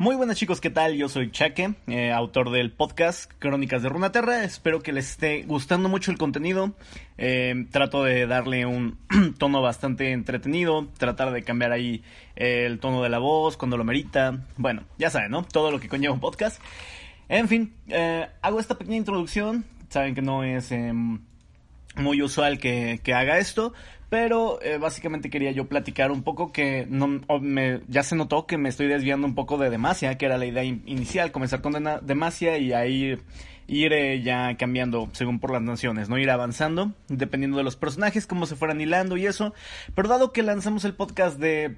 Muy buenas chicos, ¿qué tal? Yo soy Chaque, eh, autor del podcast Crónicas de Runaterra. Espero que les esté gustando mucho el contenido. Eh, trato de darle un tono bastante entretenido, tratar de cambiar ahí eh, el tono de la voz cuando lo merita. Bueno, ya saben, ¿no? Todo lo que conlleva un podcast. En fin, hago esta pequeña introducción. Saben que no es em, muy usual que, que haga esto, pero eh, básicamente quería yo platicar un poco que no, me, ya se notó que me estoy desviando un poco de Demacia, que era la idea inicial, comenzar con Demacia y ahí ir eh, ya cambiando según por las naciones, ¿no? Ir avanzando, dependiendo de los personajes, cómo se fueran hilando y eso. Pero dado que lanzamos el podcast de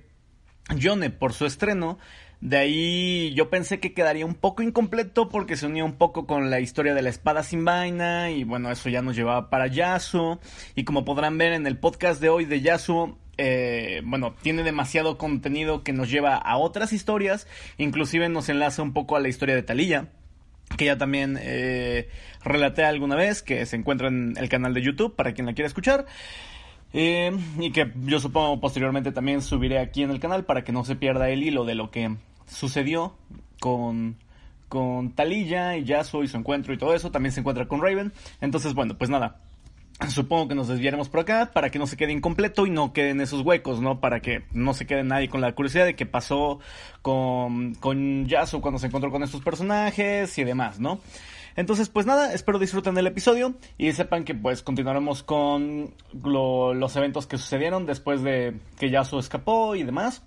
Yone por su estreno, de ahí yo pensé que quedaría un poco incompleto porque se unía un poco con la historia de la espada sin vaina y bueno, eso ya nos llevaba para Yasuo y como podrán ver en el podcast de hoy de Yasuo eh, bueno, tiene demasiado contenido que nos lleva a otras historias, inclusive nos enlaza un poco a la historia de Talilla, que ya también eh, relaté alguna vez, que se encuentra en el canal de YouTube para quien la quiera escuchar. Eh, y que yo supongo posteriormente también subiré aquí en el canal para que no se pierda el hilo de lo que sucedió con, con Talilla y Yasuo y su encuentro y todo eso. También se encuentra con Raven. Entonces, bueno, pues nada. Supongo que nos desviaremos por acá para que no se quede incompleto y no queden esos huecos, ¿no? Para que no se quede nadie con la curiosidad de qué pasó con, con Yasuo cuando se encontró con estos personajes y demás, ¿no? Entonces, pues nada, espero disfruten del episodio y sepan que pues continuaremos con los eventos que sucedieron después de que Yasuo escapó y demás.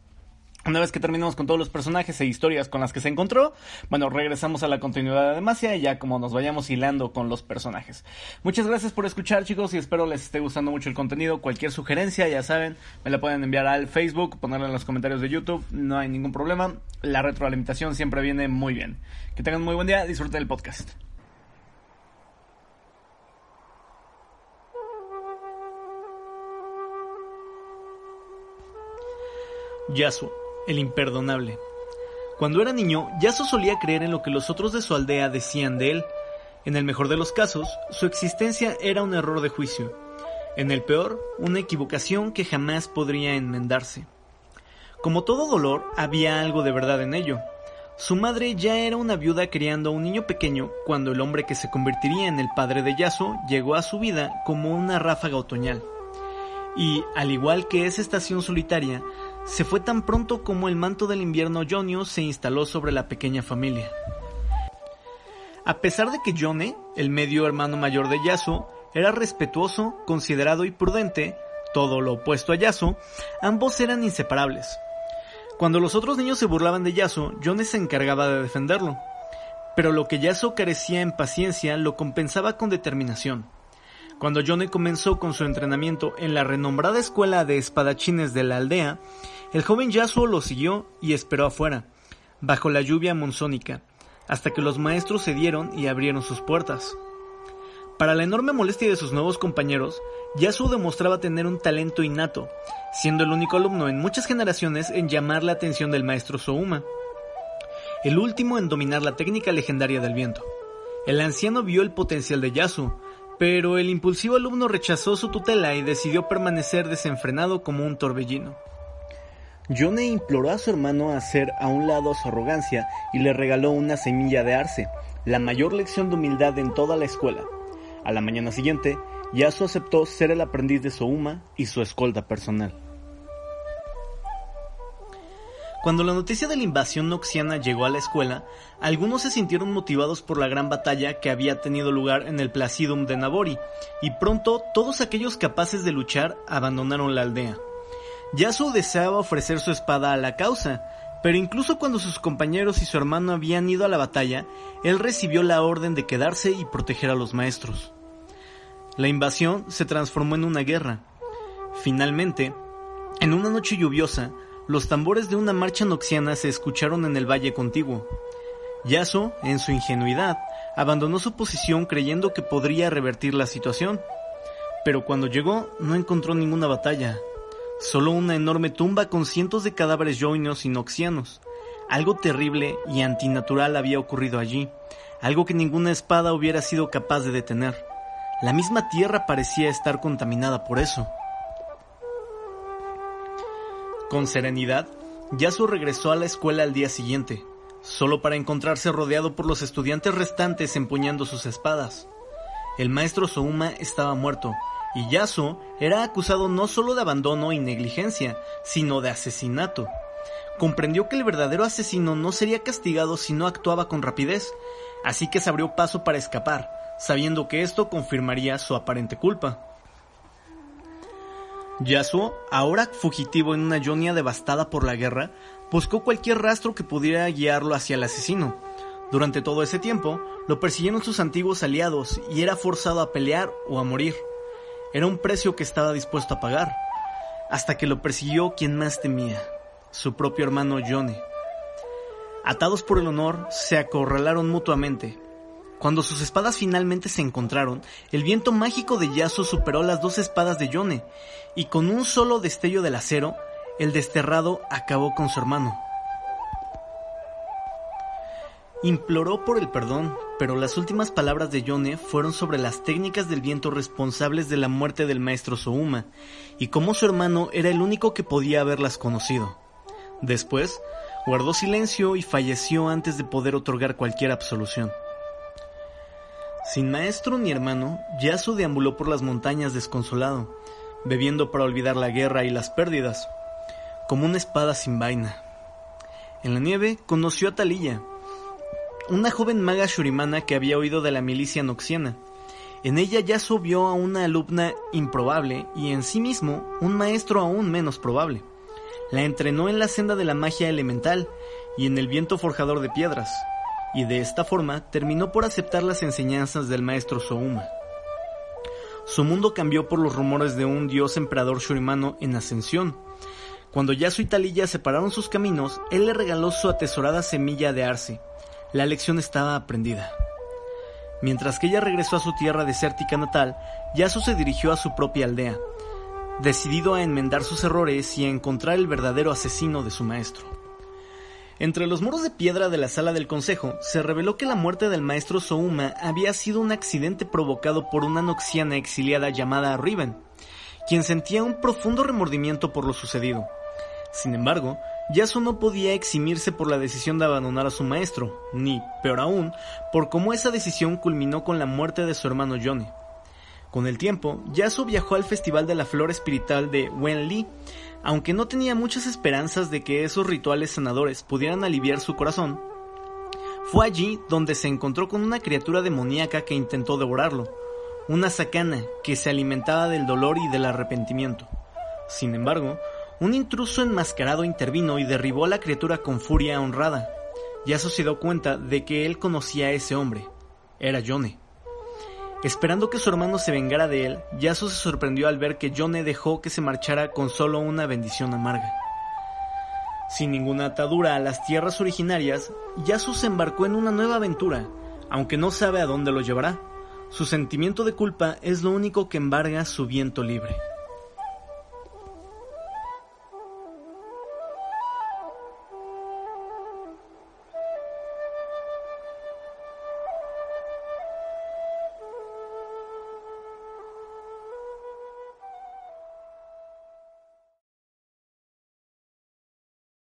Una vez que terminemos con todos los personajes e historias con las que se encontró, bueno, regresamos a la continuidad de Demacia y ya como nos vayamos hilando con los personajes. Muchas gracias por escuchar chicos y espero les esté gustando mucho el contenido. Cualquier sugerencia, ya saben, me la pueden enviar al Facebook, ponerla en los comentarios de YouTube, no hay ningún problema. La retroalimentación siempre viene muy bien. Que tengan un muy buen día, disfruten el podcast. Yasuo el imperdonable. Cuando era niño, Yasuo solía creer en lo que los otros de su aldea decían de él. En el mejor de los casos, su existencia era un error de juicio. En el peor, una equivocación que jamás podría enmendarse. Como todo dolor, había algo de verdad en ello. Su madre ya era una viuda criando a un niño pequeño cuando el hombre que se convertiría en el padre de Yasuo llegó a su vida como una ráfaga otoñal. Y, al igual que esa estación solitaria, se fue tan pronto como el manto del invierno Jonio se instaló sobre la pequeña familia. A pesar de que Yone, el medio hermano mayor de Yasuo, era respetuoso, considerado y prudente, todo lo opuesto a Yasuo, ambos eran inseparables. Cuando los otros niños se burlaban de Yasuo, Yone se encargaba de defenderlo. Pero lo que Yasuo carecía en paciencia lo compensaba con determinación. Cuando Yone comenzó con su entrenamiento en la renombrada escuela de espadachines de la aldea, el joven Yasuo lo siguió y esperó afuera, bajo la lluvia monzónica, hasta que los maestros cedieron y abrieron sus puertas. Para la enorme molestia de sus nuevos compañeros, Yasuo demostraba tener un talento innato, siendo el único alumno en muchas generaciones en llamar la atención del maestro Souma, el último en dominar la técnica legendaria del viento. El anciano vio el potencial de Yasuo, pero el impulsivo alumno rechazó su tutela y decidió permanecer desenfrenado como un torbellino. Yone imploró a su hermano hacer a un lado su arrogancia y le regaló una semilla de arce, la mayor lección de humildad en toda la escuela. A la mañana siguiente, Yasuo aceptó ser el aprendiz de Souma y su escolta personal. Cuando la noticia de la invasión noxiana llegó a la escuela, algunos se sintieron motivados por la gran batalla que había tenido lugar en el Placidum de Nabori, y pronto todos aquellos capaces de luchar abandonaron la aldea. Yasuo deseaba ofrecer su espada a la causa, pero incluso cuando sus compañeros y su hermano habían ido a la batalla, él recibió la orden de quedarse y proteger a los maestros. La invasión se transformó en una guerra. Finalmente, en una noche lluviosa, los tambores de una marcha noxiana se escucharon en el valle contiguo. Yasuo, en su ingenuidad, abandonó su posición creyendo que podría revertir la situación. Pero cuando llegó no encontró ninguna batalla, solo una enorme tumba con cientos de cadáveres yoinos y noxianos. Algo terrible y antinatural había ocurrido allí, algo que ninguna espada hubiera sido capaz de detener. La misma tierra parecía estar contaminada por eso. Con serenidad, Yasuo regresó a la escuela al día siguiente, solo para encontrarse rodeado por los estudiantes restantes empuñando sus espadas. El maestro Souma estaba muerto, y Yasuo era acusado no solo de abandono y negligencia, sino de asesinato. Comprendió que el verdadero asesino no sería castigado si no actuaba con rapidez, así que se abrió paso para escapar, sabiendo que esto confirmaría su aparente culpa. Yasuo, ahora fugitivo en una Jonia devastada por la guerra, buscó cualquier rastro que pudiera guiarlo hacia el asesino. Durante todo ese tiempo, lo persiguieron sus antiguos aliados y era forzado a pelear o a morir. Era un precio que estaba dispuesto a pagar, hasta que lo persiguió quien más temía, su propio hermano Yone. Atados por el honor, se acorralaron mutuamente, cuando sus espadas finalmente se encontraron, el viento mágico de Yasuo superó las dos espadas de Yone, y con un solo destello del acero, el desterrado acabó con su hermano. Imploró por el perdón, pero las últimas palabras de Yone fueron sobre las técnicas del viento responsables de la muerte del maestro Souma, y cómo su hermano era el único que podía haberlas conocido. Después, guardó silencio y falleció antes de poder otorgar cualquier absolución. Sin maestro ni hermano, Yasuo deambuló por las montañas desconsolado, bebiendo para olvidar la guerra y las pérdidas, como una espada sin vaina. En la nieve conoció a Talilla, una joven maga shurimana que había oído de la milicia noxiana. En ella Yasuo vio a una alumna improbable y en sí mismo un maestro aún menos probable. La entrenó en la senda de la magia elemental y en el viento forjador de piedras, y de esta forma terminó por aceptar las enseñanzas del maestro Souma. Su mundo cambió por los rumores de un dios emperador shurimano en ascensión. Cuando Yasuo y Talilla separaron sus caminos, él le regaló su atesorada semilla de arce. La lección estaba aprendida. Mientras que ella regresó a su tierra desértica natal, Yasuo se dirigió a su propia aldea, decidido a enmendar sus errores y a encontrar el verdadero asesino de su maestro. Entre los muros de piedra de la sala del consejo se reveló que la muerte del maestro Souma había sido un accidente provocado por una noxiana exiliada llamada Riven, quien sentía un profundo remordimiento por lo sucedido. Sin embargo, Yasuo no podía eximirse por la decisión de abandonar a su maestro, ni, peor aún, por cómo esa decisión culminó con la muerte de su hermano Yone. Con el tiempo, Yasuo viajó al Festival de la Flor Espiritual de Wenli, aunque no tenía muchas esperanzas de que esos rituales sanadores pudieran aliviar su corazón, fue allí donde se encontró con una criatura demoníaca que intentó devorarlo, una sacana que se alimentaba del dolor y del arrepentimiento. Sin embargo, un intruso enmascarado intervino y derribó a la criatura con furia honrada. Yasuo se dio cuenta de que él conocía a ese hombre. Era Yone. Esperando que su hermano se vengara de él, Yasuo se sorprendió al ver que Yone dejó que se marchara con solo una bendición amarga. Sin ninguna atadura a las tierras originarias, Yasuo se embarcó en una nueva aventura, aunque no sabe a dónde lo llevará. Su sentimiento de culpa es lo único que embarga su viento libre.